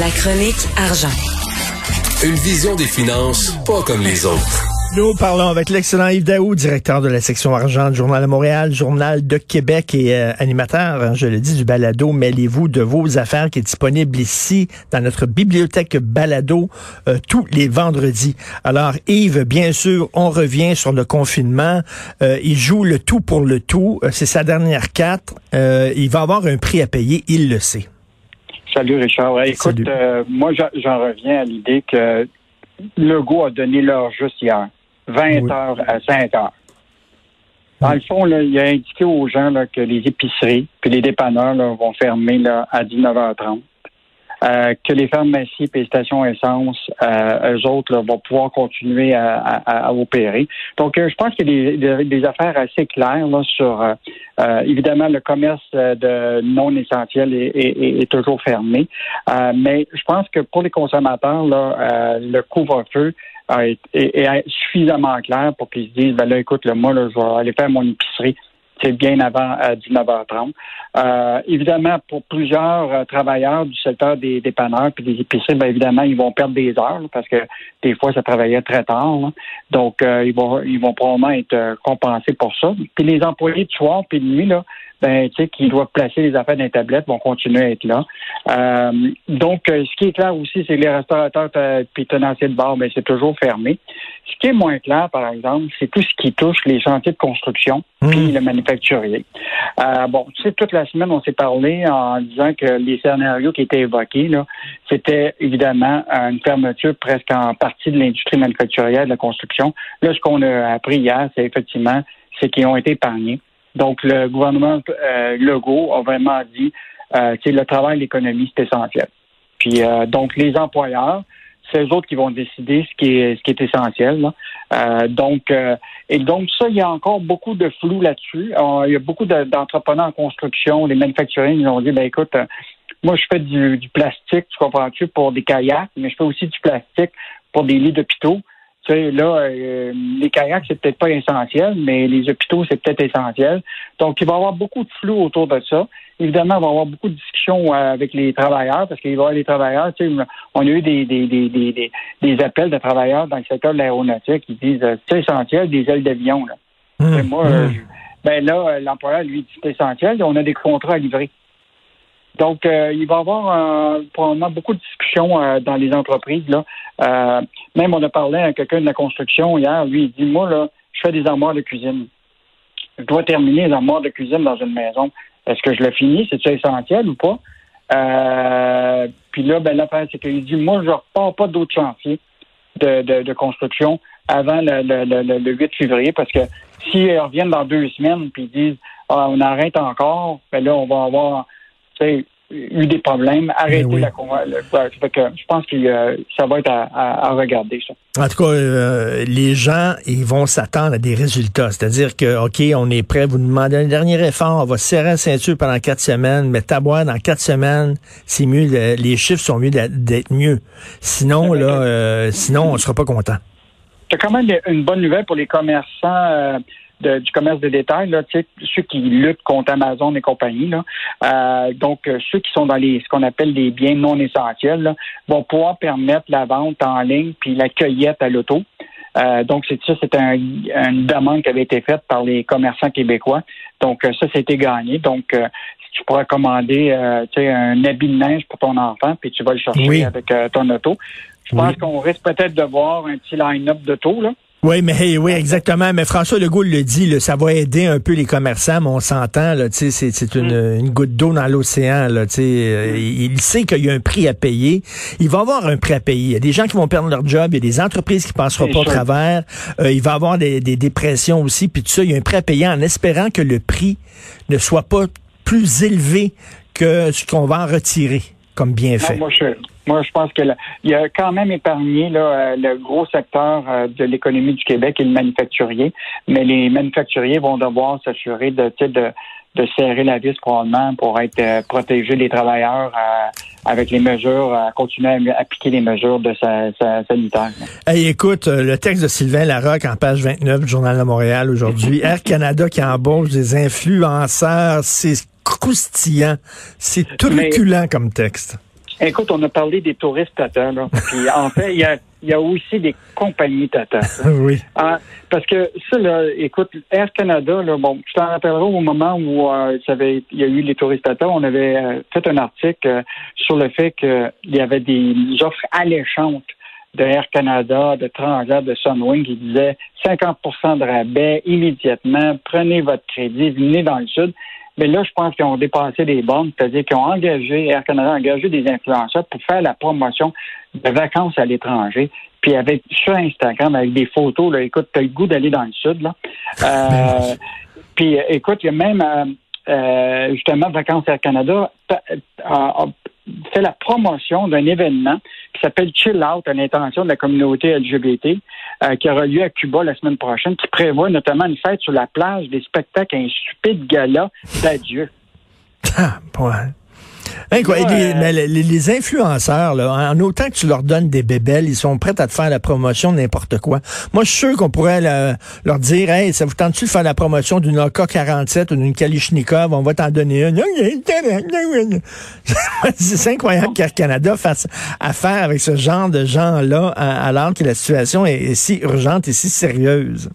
La chronique argent. Une vision des finances pas comme les autres. Nous parlons avec l'excellent Yves Daou, directeur de la section argent du Journal de Montréal, Journal de Québec et euh, animateur, hein, je le dis, du balado Mêlez-vous de vos affaires qui est disponible ici dans notre bibliothèque balado euh, tous les vendredis. Alors Yves, bien sûr, on revient sur le confinement. Euh, il joue le tout pour le tout. C'est sa dernière carte. il va avoir un prix à payer, il le sait. Salut Richard. écoute, moi j'en reviens à l'idée que Legault a donné l'heure juste hier. 20 heures à 5 heures. Dans le fond, là, il a indiqué aux gens là, que les épiceries puis les dépanneurs là, vont fermer à 19h30. Euh, que les pharmacies et les stations essence, euh, eux autres, là, vont pouvoir continuer à, à, à opérer. Donc, euh, je pense qu'il y a des, des, affaires assez claires là, sur, euh, euh, évidemment, le commerce de non essentiel est, est, est toujours fermé. mais je pense que pour les consommateurs, là, le couvre-feu, est, suffisamment clair pour qu'ils se disent, ben là, écoute, le moi, là, je vais aller faire mon épicerie. C'est bien avant 19h30. Euh, évidemment, pour plusieurs euh, travailleurs du secteur des dépanneurs puis des épiceries, bien évidemment, ils vont perdre des heures parce que des fois, ça travaillait très tard. Donc, euh, ils vont ils vont probablement être compensés pour ça. Puis les employés de soir puis de nuit, là, ben, tu sais, qui doivent placer les affaires dans les tablettes vont continuer à être là. Euh, donc, euh, ce qui est clair aussi, c'est que les restaurateurs puis tenanciers de bar, ben, c'est toujours fermé. Ce qui est moins clair, par exemple, c'est tout ce qui touche les chantiers de construction mmh. puis le manufacturier. Euh, bon, tu sais, toute la semaine, on s'est parlé en disant que les scénarios qui étaient évoqués, là, c'était évidemment une fermeture presque en partie de l'industrie manufacturière de la construction. Là, ce qu'on a appris hier, c'est effectivement, c'est qu'ils ont été épargnés. Donc, le gouvernement euh, Legault a vraiment dit euh, que le travail et l'économie, c'est essentiel. Puis, euh, donc, les employeurs, c'est eux autres qui vont décider ce qui est, ce qui est essentiel. Euh, donc, et donc, ça, il y a encore beaucoup de flou là-dessus. il y a beaucoup d'entrepreneurs en construction, les manufacturiers, ils ont dit, ben écoute, moi, je fais du, du plastique, tu comprends-tu, pour des kayaks, mais je fais aussi du plastique pour des lits d'hôpitaux. Tu sais, là, euh, les kayaks, c'est peut-être pas essentiel, mais les hôpitaux, c'est peut-être essentiel. Donc, il va y avoir beaucoup de flou autour de ça. Évidemment, il va y avoir beaucoup de discussions euh, avec les travailleurs, parce qu'il va y avoir des travailleurs, tu sais, on a eu des, des, des, des, des appels de travailleurs dans le secteur de l'aéronautique qui disent euh, c'est essentiel des ailes d'avion. Là. Mmh, moi, mmh. ben là, l'employeur, lui, dit c'est essentiel, on a des contrats à livrer. Donc, euh, il va y avoir probablement beaucoup de discussions euh, dans les entreprises. Là. Euh, même on a parlé à quelqu'un de la construction hier. Lui, il dit Moi, là, je fais des armoires de cuisine. Je dois terminer les armoires de cuisine dans une maison. Est-ce que je le finis? C'est-tu essentiel ou pas? puis là, ben, l'affaire, c'est qu'il dit Moi, je ne repars pas d'autres chantiers de, de, construction avant le, le, le, 8 février parce que s'ils reviennent dans deux semaines puis ils disent ah, on arrête encore, ben là, on va avoir eu des problèmes, arrêter ben la Je pense que euh, ça va être à, regarder, ça. En tout cas, euh, les gens, ils vont s'attendre à des résultats. C'est-à-dire que, OK, on est prêt, vous nous demandez un dernier effort, on va serrer la ceinture pendant quatre semaines, mais taboire dans quatre semaines, c'est mieux, les chiffres sont mieux d'être mieux. Sinon, là, euh, sinon, on sera pas content. C'est quand même une bonne nouvelle pour les commerçants du commerce de détail, là, ceux qui luttent contre Amazon et compagnie. Là, euh, donc, euh, ceux qui sont dans les ce qu'on appelle des biens non essentiels vont pouvoir permettre la vente en ligne puis la cueillette à l'auto. Euh, donc, c'est ça, c'est un, une demande qui avait été faite par les commerçants québécois. Donc, ça, c'était gagné. Donc, si tu pourrais commander un habit de neige pour ton enfant, puis tu vas le chercher avec ton auto. Je pense qu'on risque peut-être de voir un petit line-up d'auto, là. Oui, mais oui, exactement. Mais François Legault le dit, ça va aider un peu les commerçants, mais on s'entend, c'est, c'est une, mm. une, goutte d'eau dans l'océan. Là, euh, il sait qu'il y a un prix à payer. Il va avoir un prix à payer. Il y a des gens qui vont perdre leur job, il y a des entreprises qui passeront pas au travers. Euh, il va avoir des, des dépressions aussi, puis tout ça, il y a un prix à payer en espérant que le prix ne soit pas plus élevé que ce qu'on va en retirer comme bienfait? moi, je, moi, je pense que il a quand même épargné là, le gros secteur de l'économie du Québec et le manufacturier, mais les manufacturiers vont devoir s'assurer de, de de serrer la vis probablement pour être euh, protéger les travailleurs euh, avec les mesures, à continuer à appliquer les mesures de sa, sa sanitaire. Hey, écoute, euh, le texte de Sylvain Larocque en page 29 du Journal de Montréal aujourd'hui. Air Canada qui embauche des influenceurs, c'est croustillant, c'est truculent comme texte. Écoute, on a parlé des touristes Tata, là. Puis en fait, il y a, y a aussi des compagnies Tata. oui. Ah, parce que ça, là, écoute, Air Canada, là, bon, je t'en rappellerai au moment où euh, il y a eu les touristes Tata, on avait euh, fait un article euh, sur le fait qu'il y avait des offres alléchantes de Air Canada, de Transat, de Sunwing qui disaient 50% de rabais immédiatement, prenez votre crédit, venez dans le sud. Mais là, je pense qu'ils ont dépassé des bornes, c'est-à-dire qu'ils ont engagé, Air Canada a engagé des influenceurs pour faire la promotion de vacances à l'étranger. Puis avec sur Instagram, avec des photos, là, écoute, tu as le goût d'aller dans le sud. Là. Euh, puis écoute, il y a même euh, euh, justement Vacances Air Canada fait la promotion d'un événement qui s'appelle Chill Out à l'intention de la communauté LGBT, euh, qui aura lieu à Cuba la semaine prochaine, qui prévoit notamment une fête sur la plage, des spectacles, un stupide gala d'adieu. Ah, les, influenceurs, là, en autant que tu leur donnes des bébelles, ils sont prêts à te faire la promotion de n'importe quoi. Moi, je suis sûr qu'on pourrait leur dire, hey, ça vous tente-tu de faire la promotion d'une AK-47 ou d'une Kalichnikov? On va t'en donner une. C'est incroyable qu'Air Canada fasse affaire avec ce genre de gens-là, alors que la situation est si urgente et si sérieuse.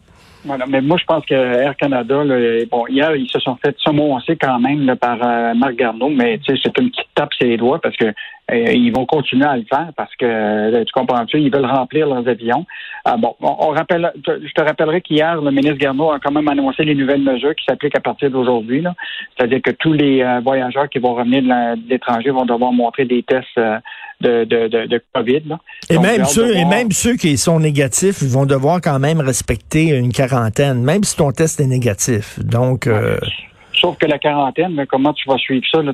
Voilà, mais moi, je pense que Air Canada, bon, hier, ils se sont fait semoncer quand même par euh, Marc Garneau, mais c'est une petite tape sur les doigts parce que euh, ils vont continuer à le faire parce que euh, tu comprends-tu, ils veulent remplir leurs avions. Ah, bon, on, rappelle, je te rappellerai qu'hier, le ministre Garneau a quand même annoncé les nouvelles mesures qui s'appliquent à partir d'aujourd'hui. C'est-à-dire que tous les voyageurs qui vont revenir de l'étranger vont devoir montrer des tests de, de, de, COVID. Et même ceux, et même ceux qui sont négatifs, vont devoir quand même respecter une quarantaine, même si ton test est négatif. Donc, euh, Sauf que la quarantaine, comment tu vas suivre ça là,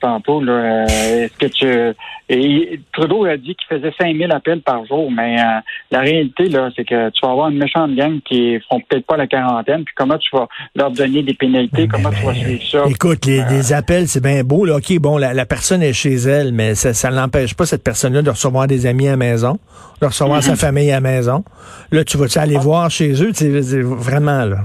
tantôt? Là, euh, est-ce que tu. Et Trudeau a dit qu'il faisait 5000 appels par jour, mais euh, la réalité, là, c'est que tu vas avoir une méchante gang qui font peut-être pas la quarantaine, puis comment tu vas leur donner des pénalités, comment tu vas suivre ça? Écoute, les, euh, appels, c'est bien beau. Là. OK, bon, la, personne est chez elle, mais ça, ça n'empêche pas cette personne-là de recevoir des amis à la maison, de recevoir sa mm-hmm. famille à la maison. Là, tu vas-tu aller ah. voir chez eux? Vraiment, là.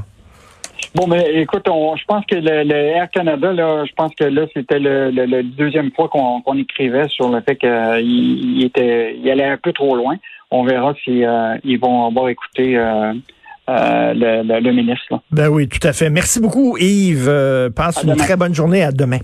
Bon, mais écoute, je pense que le, Air Canada, là, je pense que là, c'était le, deuxième fois qu'on écrivait sur le fait qu'il était, il allait un peu trop loin. On verra si euh, ils vont avoir écouté euh, euh, le, ministre. Ben oui, tout à fait. Merci beaucoup, Yves. passe une très bonne journée. À demain.